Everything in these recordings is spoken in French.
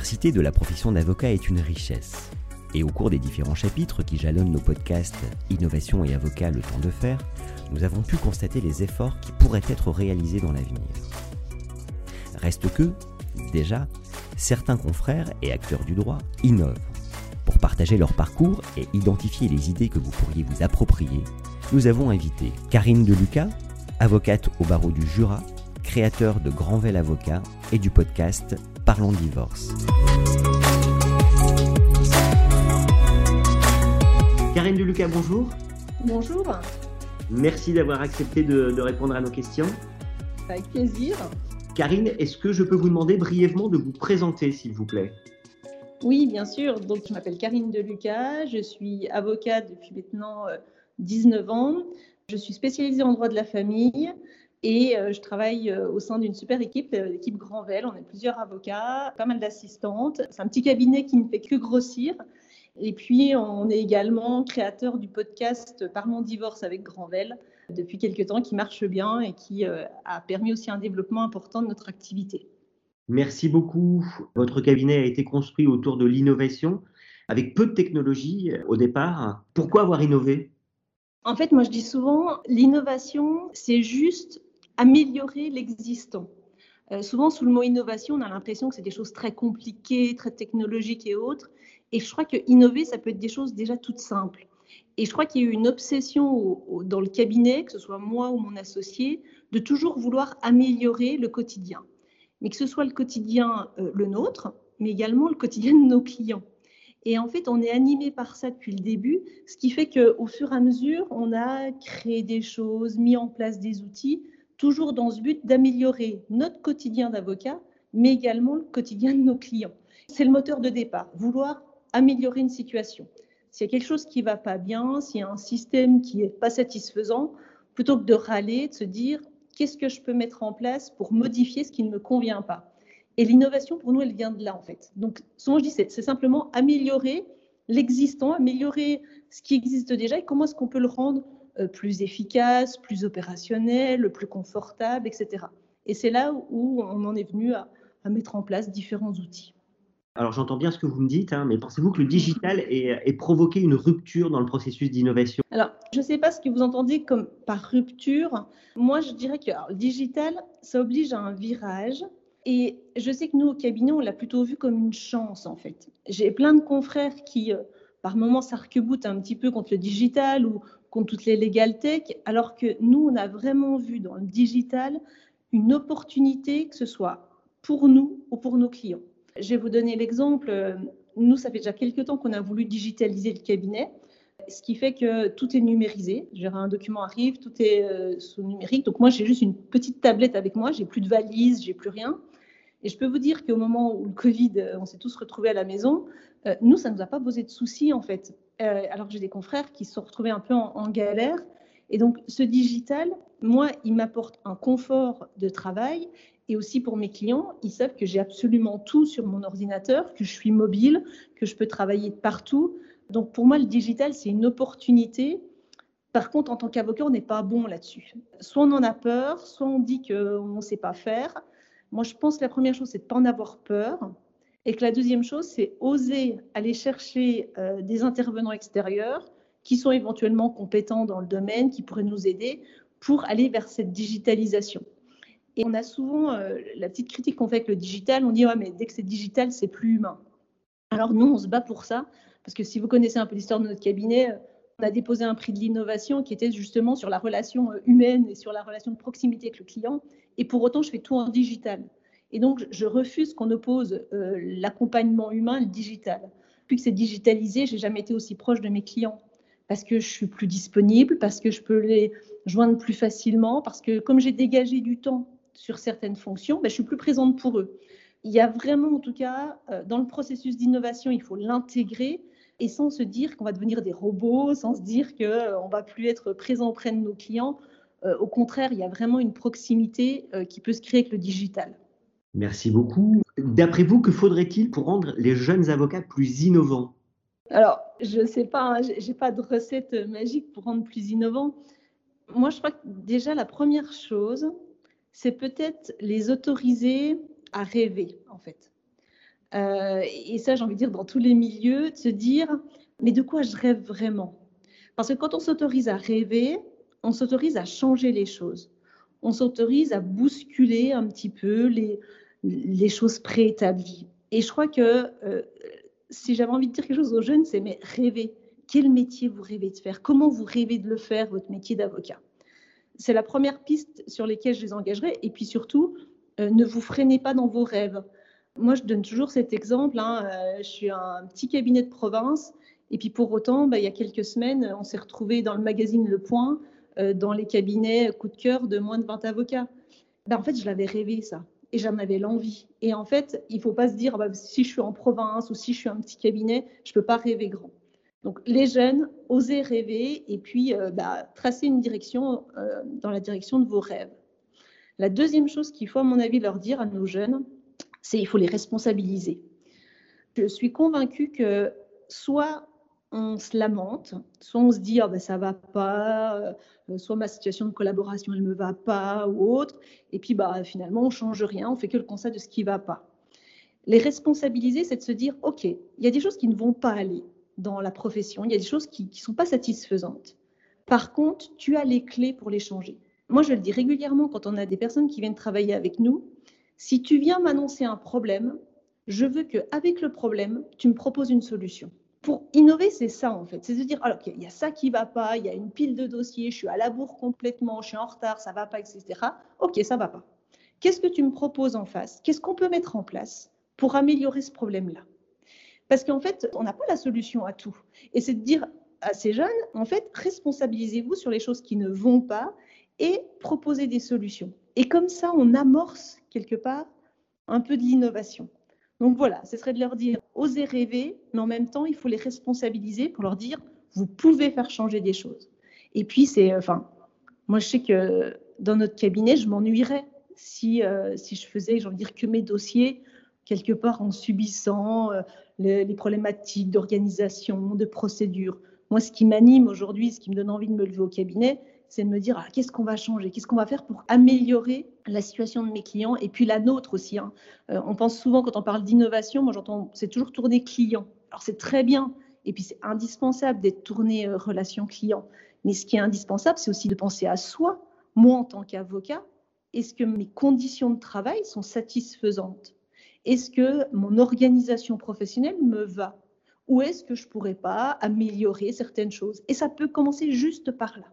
Diversité de la profession d'avocat est une richesse. Et au cours des différents chapitres qui jalonnent nos podcasts Innovation et Avocat le temps de faire, nous avons pu constater les efforts qui pourraient être réalisés dans l'avenir. Reste que, déjà, certains confrères et acteurs du droit innovent. Pour partager leur parcours et identifier les idées que vous pourriez vous approprier, nous avons invité Karine Deluca, avocate au barreau du Jura, créateur de Grandvel Avocat et du podcast Parlons divorce. Karine Deluca, bonjour. Bonjour. Merci d'avoir accepté de, de, répondre à nos questions. Avec plaisir. Karine, est-ce que je peux vous demander brièvement de vous présenter, s'il vous plaît? Oui, bien sûr. Donc, je m'appelle Karine Deluca, je suis avocate depuis maintenant 19 ans. Je suis spécialisée en droit de la famille. Et euh, je travaille euh, au sein d'une super équipe, euh, l'équipe Grandvel. On est plusieurs avocats, pas mal d'assistantes. C'est un petit cabinet qui ne fait que grossir. Et puis, on est également créateur du podcast Parlons divorce avec Grandvel depuis quelques temps, qui marche bien et qui a permis aussi un développement important de notre activité. Merci beaucoup. Votre cabinet a été construit autour de l'innovation, avec peu de technologie au départ. Pourquoi avoir innové? En fait, moi, je dis souvent, l'innovation, c'est juste améliorer l'existant. Euh, souvent, sous le mot innovation, on a l'impression que c'est des choses très compliquées, très technologiques et autres. Et je crois que innover, ça peut être des choses déjà toutes simples. Et je crois qu'il y a eu une obsession dans le cabinet, que ce soit moi ou mon associé, de toujours vouloir améliorer le quotidien. Mais que ce soit le quotidien, euh, le nôtre, mais également le quotidien de nos clients. Et en fait, on est animé par ça depuis le début, ce qui fait qu'au fur et à mesure, on a créé des choses, mis en place des outils toujours dans ce but d'améliorer notre quotidien d'avocat, mais également le quotidien de nos clients. C'est le moteur de départ, vouloir améliorer une situation. S'il y a quelque chose qui ne va pas bien, s'il y a un système qui n'est pas satisfaisant, plutôt que de râler, de se dire qu'est-ce que je peux mettre en place pour modifier ce qui ne me convient pas? Et l'innovation, pour nous, elle vient de là, en fait. Donc, souvent, je dis, c'est simplement améliorer l'existant, améliorer ce qui existe déjà et comment est-ce qu'on peut le rendre plus efficace, plus opérationnel, plus confortable, etc. Et c'est là où on en est venu à, mettre en place différents outils. Alors j'entends bien ce que vous me dites, hein, mais pensez-vous que le digital ait, provoqué une rupture dans le processus d'innovation? Alors je ne sais pas ce que vous entendez comme par rupture. Moi je dirais que le digital, ça oblige à un virage. Et je sais que nous au cabinet, on l'a plutôt vu comme une chance en fait. J'ai plein de confrères qui, euh, par moments, s'arc-boutent un petit peu contre le digital ou, contre toutes les legal tech, alors que nous, on a vraiment vu dans le digital une opportunité, que ce soit pour nous ou pour nos clients. Je vais vous donner l'exemple. Nous, ça fait déjà quelques temps qu'on a voulu digitaliser le cabinet, ce qui fait que tout est numérisé. Un document arrive, tout est euh, sous numérique. Donc moi, j'ai juste une petite tablette avec moi, j'ai plus de valise, j'ai plus rien. Et je peux vous dire qu'au moment où le Covid, euh, on s'est tous retrouvés à la maison, euh, nous, ça ne nous a pas posé de soucis en fait. Euh, alors que j'ai des confrères qui se sont retrouvés un peu en, galère. Et donc, ce digital, moi, il m'apporte un confort de travail. Et aussi pour mes clients, ils savent que j'ai absolument tout sur mon ordinateur, que je suis mobile, que je peux travailler partout. Donc, pour moi, le digital, c'est une opportunité. Par contre, en tant qu'avocat, on n'est pas bon là-dessus. Soit on en a peur, soit on dit qu'on ne sait pas faire. Moi, je pense que la première chose, c'est de ne pas en avoir peur. Et que la deuxième chose, c'est oser aller chercher euh, des intervenants extérieurs qui sont éventuellement compétents dans le domaine, qui pourraient nous aider pour aller vers cette digitalisation. Et on a souvent euh, la petite critique qu'on fait avec le digital, on dit ouais, mais dès que c'est digital, c'est plus humain. Alors nous, on se bat pour ça, parce que si vous connaissez un peu l'histoire de notre cabinet, euh, on a déposé un prix de l'innovation qui était justement sur la relation humaine et sur la relation de proximité avec le client. Et pour autant, je fais tout en digital. Et donc, je refuse qu'on oppose euh, l'accompagnement humain le digital. Depuis que c'est digitalisé, j'ai jamais été aussi proche de mes clients parce que je suis plus disponible, parce que je peux les joindre plus facilement, parce que comme j'ai dégagé du temps sur certaines fonctions, ben, je suis plus présente pour eux. Il y a vraiment, en tout cas, euh, dans le processus d'innovation, il faut l'intégrer et sans se dire qu'on va devenir des robots, sans se dire qu'on euh, ne va plus être présent auprès de nos clients. Au contraire, il y a vraiment une proximité qui peut se créer avec le digital. Merci beaucoup. D'après vous, que faudrait-il pour rendre les jeunes avocats plus innovants? Alors, je ne sais pas, hein, je n'ai pas de recette magique pour rendre plus innovants. Moi, je crois que déjà, la première chose, c'est peut-être les autoriser à rêver, en fait. Euh, et ça, j'ai envie de dire, dans tous les milieux, de se dire, mais de quoi je rêve vraiment? Parce que quand on s'autorise à rêver, on s'autorise à changer les choses. On s'autorise à bousculer un petit peu les, choses préétablies. Et je crois que euh, si j'avais envie de dire quelque chose aux jeunes, c'est mais rêver. Quel métier vous rêvez de faire? Comment vous rêvez de le faire, votre métier d'avocat? C'est la première piste sur laquelle je les engagerai. Et puis surtout, euh, ne vous freinez pas dans vos rêves. Moi, je donne toujours cet exemple. Hein, euh, je suis un petit cabinet de province. Et puis pour autant, bah, il y a quelques semaines, on s'est retrouvé dans le magazine Le Point, dans les cabinets coup de cœur de moins de 20 avocats. Bah, en fait, je l'avais rêvé, ça et j'en avais l'envie. Et en fait, il ne faut pas se dire, bah, si je suis en province ou si je suis un petit cabinet, je ne peux pas rêver grand. Donc les jeunes, osez rêver et puis euh, bah, tracer une direction euh, dans la direction de vos rêves. La deuxième chose qu'il faut, à mon avis, leur dire à nos jeunes, c'est qu'il faut les responsabiliser. Je suis convaincue que soit on se lamente, soit on se dit oh ben ça va pas, euh, soit ma situation de collaboration elle me va pas ou autre, et puis bah finalement on change rien, on fait que le constat de ce qui va pas. Les responsabiliser, c'est de se dire ok, il y a des choses qui ne vont pas aller dans la profession, il y a des choses qui ne sont pas satisfaisantes. Par contre, tu as les clés pour les changer. Moi, je le dis régulièrement quand on a des personnes qui viennent travailler avec nous. Si tu viens m'annoncer un problème, je veux qu'avec le problème, tu me proposes une solution pour innover, c'est ça en fait. C'est de dire, alors il y a ça qui va pas, il y a une pile de dossiers, je suis à la bourre complètement, je suis en retard, ça va pas, etc. Ok, ça va pas. Qu'est-ce que tu me proposes en face? Qu'est-ce qu'on peut mettre en place pour améliorer ce problème-là? Parce qu'en fait, on n'a pas la solution à tout. Et c'est de dire à ces jeunes, en fait, responsabilisez-vous sur les choses qui ne vont pas et proposez des solutions. Et comme ça, on amorce quelque part un peu de l'innovation. Donc voilà, ce serait de leur dire, osez rêver, mais en même temps, il faut les responsabiliser pour leur dire, vous pouvez faire changer des choses. Et puis, c'est, enfin, moi, je sais que dans notre cabinet, je m'ennuierais si, euh, si je faisais, j'ai envie de dire, que mes dossiers, quelque part en subissant euh, les, les, problématiques d'organisation, de procédure. Moi, ce qui m'anime aujourd'hui, ce qui me donne envie de me lever au cabinet, c'est de me dire ah, qu'est-ce qu'on va changer, qu'est-ce qu'on va faire pour améliorer la situation de mes clients et puis la nôtre aussi. Hein? Euh, on pense souvent quand on parle d'innovation, moi j'entends c'est toujours tourner client. Alors c'est très bien et puis c'est indispensable d'être tourné euh, relation client. Mais ce qui est indispensable, c'est aussi de penser à soi. Moi en tant qu'avocat, est-ce que mes conditions de travail sont satisfaisantes? Est-ce que mon organisation professionnelle me va? Ou est-ce que je pourrais pas améliorer certaines choses? Et ça peut commencer juste par là.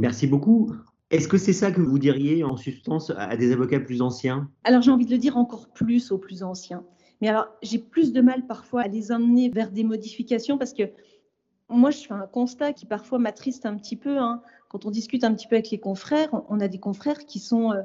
Merci beaucoup. Est-ce que c'est ça que vous diriez en substance à des avocats plus anciens? Alors j'ai envie de le dire encore plus aux plus anciens. Mais alors j'ai plus de mal parfois à les amener vers des modifications parce que moi je fais un constat qui parfois m'attriste un petit peu. Hein. Quand on discute un petit peu avec les confrères, on a des confrères qui sont euh,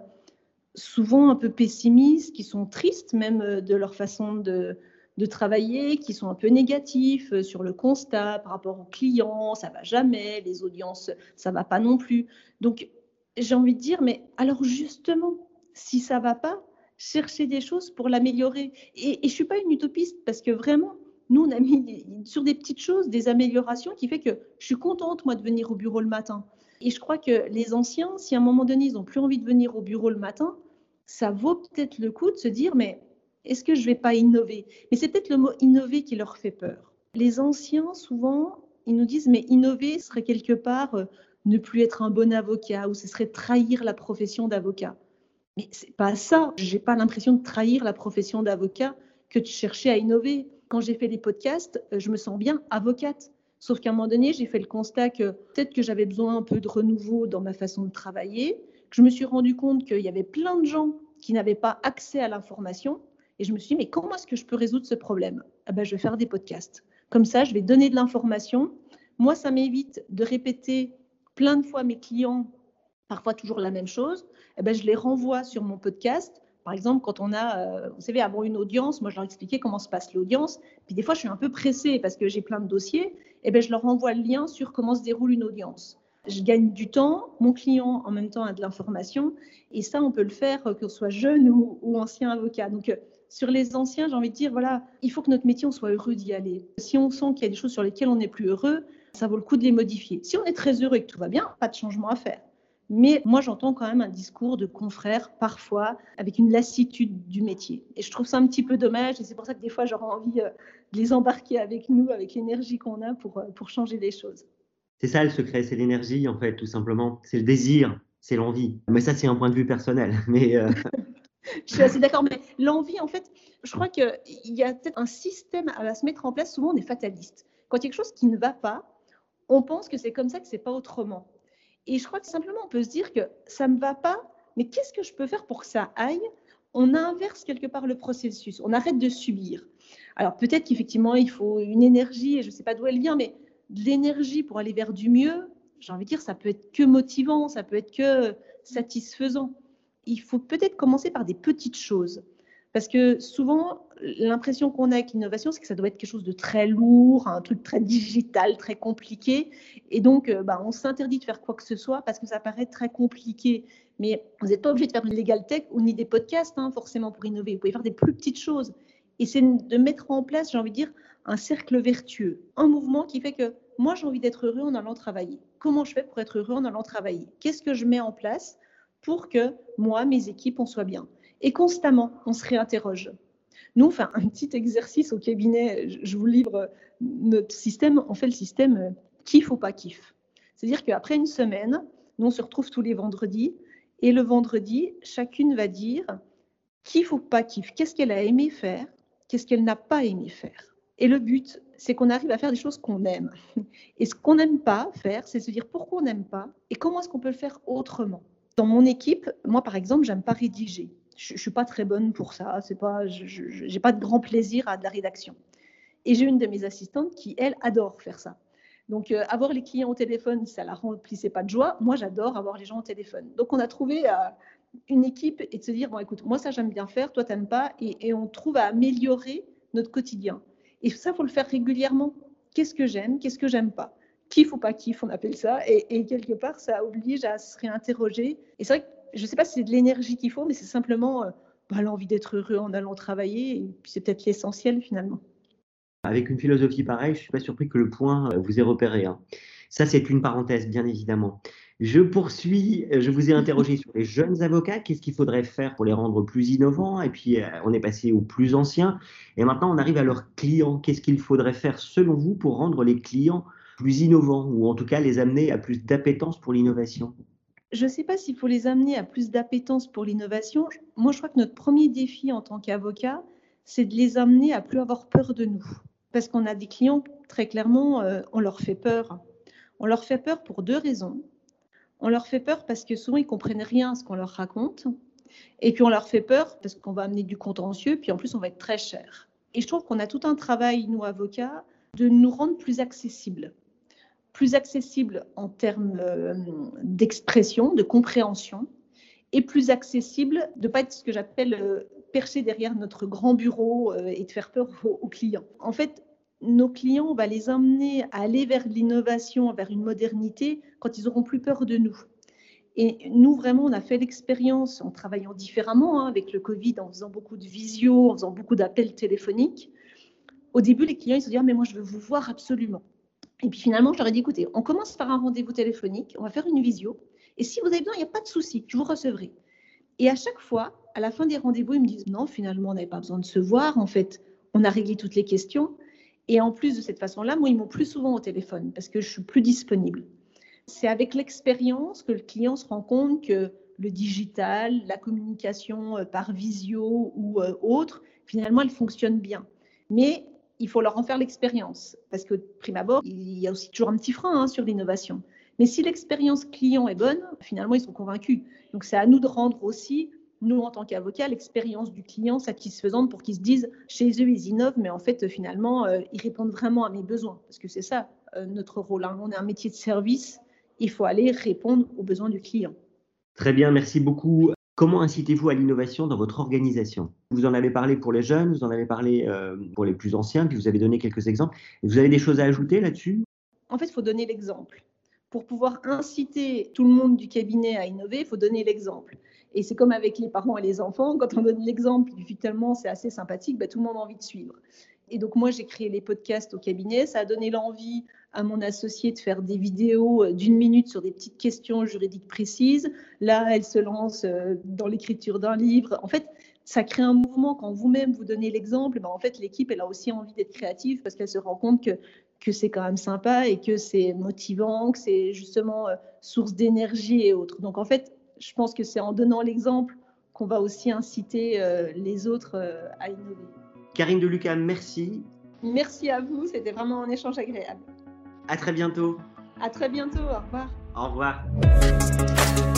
souvent un peu pessimistes, qui sont tristes même euh, de leur façon de, de travailler, qui sont un peu négatifs euh, sur le constat par rapport aux clients, ça va jamais, les audiences, ça va pas non plus. Donc, j'ai envie de dire, mais alors justement, si ça va pas, chercher des choses pour l'améliorer. Et, et je suis pas une utopiste parce que vraiment, nous, on a mis sur des petites choses des améliorations qui fait que je suis contente, moi, de venir au bureau le matin. Et je crois que les anciens, si à un moment donné, ils n'ont plus envie de venir au bureau le matin, ça vaut peut-être le coup de se dire, mais est-ce que je ne vais pas innover? Mais c'est peut-être le mot innover qui leur fait peur. Les anciens, souvent, ils nous disent, mais innover serait quelque part euh, ne plus être un bon avocat ou ce serait trahir la profession d'avocat. Mais c'est pas ça. J'ai pas l'impression de trahir la profession d'avocat que de chercher à innover. Quand j'ai fait des podcasts, euh, je me sens bien avocate. Sauf qu'à un moment donné, j'ai fait le constat que peut-être que j'avais besoin un peu de renouveau dans ma façon de travailler, que je me suis rendu compte qu'il y avait plein de gens qui n'avaient pas accès à l'information et je me suis dit, mais comment est-ce que je peux résoudre ce problème? Ah ben, Je vais faire des podcasts. Comme ça, je vais donner de l'information. Moi, ça m'évite de répéter plein de fois mes clients, parfois toujours la même chose. Eh ben, je les renvoie sur mon podcast Par exemple, quand on a, euh, vous savez, avant une audience, moi je leur expliquais comment se passe l'audience. Puis des fois, je suis un peu pressée parce que j'ai plein de dossiers. Et ben, je leur envoie le lien sur comment se déroule une audience. Je gagne du temps, mon client en même temps a de l'information. Et ça, on peut le faire euh, que soit jeune ou, ancien avocat. Donc, euh, sur les anciens, j'ai envie de dire, voilà, il faut que notre métier, on soit heureux d'y aller. Si on sent qu'il y a des choses sur lesquelles on n'est plus heureux, ça vaut le coup de les modifier. Si on est très heureux et que tout va bien, pas de changement à faire. Mais moi, j'entends quand même un discours de confrères, parfois, avec une lassitude du métier. Et je trouve ça un petit peu dommage. Et c'est pour ça que des fois, j'aurais envie euh, de les embarquer avec nous, avec l'énergie qu'on a pour, euh, pour changer les choses. C'est ça le secret, c'est l'énergie, en fait, tout simplement. C'est le désir, c'est l'envie. Mais ça, c'est un point de vue personnel. Mais euh, je suis assez d'accord. Mais l'envie, en fait, je crois qu'il y a peut-être un système à se mettre en place. Souvent, on est fataliste. Quand il y a quelque chose qui ne va pas, on pense que c'est comme ça, que c'est pas autrement. Et je crois que simplement, on peut se dire que ça ne va pas, mais qu'est-ce que je peux faire pour que ça aille? On inverse quelque part le processus, on arrête de subir. Alors peut-être qu'effectivement, il faut une énergie, et je ne sais pas d'où elle vient, mais de l'énergie pour aller vers du mieux, j'ai envie de dire, ça peut être que motivant, ça peut être que satisfaisant. Il faut peut-être commencer par des petites choses. Parce que souvent, l'impression qu'on a avec l'innovation, c'est que ça doit être quelque chose de très lourd, un truc très digital, très compliqué. Et donc, euh, bah, on s'interdit de faire quoi que ce soit parce que ça paraît très compliqué. Mais vous n'êtes pas obligé de faire une legal tech ou ni des podcasts, hein, forcément, pour innover. Vous pouvez faire des plus petites choses. Et c'est de mettre en place, j'ai envie de dire, un cercle vertueux, un mouvement qui fait que moi, j'ai envie d'être heureux en allant travailler. Comment je fais pour être heureux en allant travailler? Qu'est-ce que je mets en place? Pour que moi, mes équipes, on soit bien et constamment, on se réinterroge. Nous, on fait un petit exercice au cabinet, je vous livre notre système, on fait le système euh, kiff ou pas kiff. C'est-à-dire qu'après une semaine, nous, on se retrouve tous les vendredis, et le vendredi, chacune va dire kiff ou pas kiff, qu'est-ce qu'elle a aimé faire, qu'est-ce qu'elle n'a pas aimé faire? Et le but, c'est qu'on arrive à faire des choses qu'on aime. Et ce qu'on n'aime pas faire, c'est se dire pourquoi on n'aime pas et comment est-ce qu'on peut le faire autrement. Dans mon équipe, moi par exemple, j'aime pas rédiger je, ne suis pas très bonne pour ça. C'est pas, je n'ai pas de grand plaisir à la rédaction. Et j'ai une de mes assistantes qui, elle, adore faire ça. Donc, euh, avoir les clients au téléphone, ça la remplissait pas de joie. Moi, j'adore avoir les gens au téléphone. Donc, on a trouvé euh, une équipe et de se dire, bon, écoute, moi, ça, j'aime bien faire, toi, tu n'aimes pas. Et, on trouve à améliorer notre quotidien. Et ça, faut le faire régulièrement. Qu'est-ce que j'aime Qu'est-ce que j'aime pas? Kiff ou pas kiff, on appelle ça. Et, et, quelque part, ça oblige à se réinterroger. Et c'est vrai que je ne sais pas si c'est de l'énergie qu'il faut, mais c'est simplement euh, bah, l'envie d'être heureux en allant travailler. Et puis c'est peut-être l'essentiel finalement. Avec une philosophie pareille, je ne suis pas surpris que le point euh, vous ait repéré. Hein. Ça, c'est une parenthèse, bien évidemment. Je poursuis, euh, je vous ai interrogé sur les jeunes avocats, qu'est-ce qu'il faudrait faire pour les rendre plus innovants, et puis on est passé aux plus anciens, et maintenant on arrive à leurs clients, qu'est-ce qu'il faudrait faire selon vous pour rendre les clients plus innovants, ou en tout cas les amener à plus d'appétence pour l'innovation je ne sais pas s'il faut les amener à plus d'appétence pour l'innovation. Moi, je crois que notre premier défi en tant qu'avocat, c'est de les amener à plus avoir peur de nous. Parce qu'on a des clients, très clairement, euh, on leur fait peur. On leur fait peur pour deux raisons. On leur fait peur parce que souvent, ils comprennent rien à ce qu'on leur raconte. Et puis, on leur fait peur parce qu'on va amener du contentieux, puis en plus, on va être très cher. Et je trouve qu'on a tout un travail, nous, avocats, de nous rendre plus accessibles plus accessible en termes euh, d'expression, de compréhension, et plus accessible de ne pas être ce que j'appelle euh, perché derrière notre grand bureau euh, et de faire peur aux, clients. En fait, nos clients, on va les emmener à aller vers l'innovation, vers une modernité quand ils auront plus peur de nous. Et nous, vraiment, on a fait l'expérience en travaillant différemment hein, avec le Covid, en faisant beaucoup de visio, en faisant beaucoup d'appels téléphoniques. Au début, les clients, ils se disent ah, mais moi, je veux vous voir absolument. Et puis finalement, je leur ai dit, écoutez, on commence par un rendez-vous téléphonique, on va faire une visio. Et si vous avez besoin, il n'y a pas de souci, je vous recevrai. Et à chaque fois, à la fin des rendez-vous, ils me disent, non, finalement, on n'avait pas besoin de se voir. En fait, on a réglé toutes les questions. Et en plus de cette façon-là, moi, ils m'ont plus souvent au téléphone parce que je suis plus disponible. C'est avec l'expérience que le client se rend compte que le digital, la communication euh, par visio ou euh, autre, finalement, elle fonctionne bien. Mais il faut leur en faire l'expérience. Parce que, prime abord, il y a aussi toujours un petit frein hein, sur l'innovation. Mais si l'expérience client est bonne, finalement, ils sont convaincus. Donc, c'est à nous de rendre aussi, nous, en tant qu'avocats, l'expérience du client satisfaisante pour qu'ils se disent, chez eux, ils innovent, mais en fait, finalement, euh, ils répondent vraiment à mes besoins. Parce que c'est ça, euh, notre rôle. Hein. On est un métier de service. Il faut aller répondre aux besoins du client. Très bien, merci beaucoup. Comment incitez-vous à l'innovation dans votre organisation? Vous en avez parlé pour les jeunes, vous en avez parlé euh, pour les plus anciens, puis vous avez donné quelques exemples. Vous avez des choses à ajouter là-dessus? En fait, il faut donner l'exemple. Pour pouvoir inciter tout le monde du cabinet à innover, il faut donner l'exemple. Et c'est comme avec les parents et les enfants, quand on donne l'exemple, finalement c'est assez sympathique, bah, tout le monde a envie de suivre. Et donc moi, j'ai créé les podcasts au cabinet. Ça a donné l'envie à mon associé de faire des vidéos euh, d'une minute sur des petites questions juridiques précises. Là, elle se lance euh, dans l'écriture d'un livre. En fait, ça crée un mouvement quand vous-même vous donnez l'exemple. Ben, en fait, l'équipe, elle a aussi envie d'être créative parce qu'elle se rend compte que, que c'est quand même sympa et que c'est motivant, que c'est justement euh, source d'énergie et autres. Donc, en fait, je pense que c'est en donnant l'exemple qu'on va aussi inciter les autres à innover. Karine Deluca, merci. Merci à vous, c'était vraiment un échange agréable. À très bientôt. À très bientôt, au revoir. Au revoir.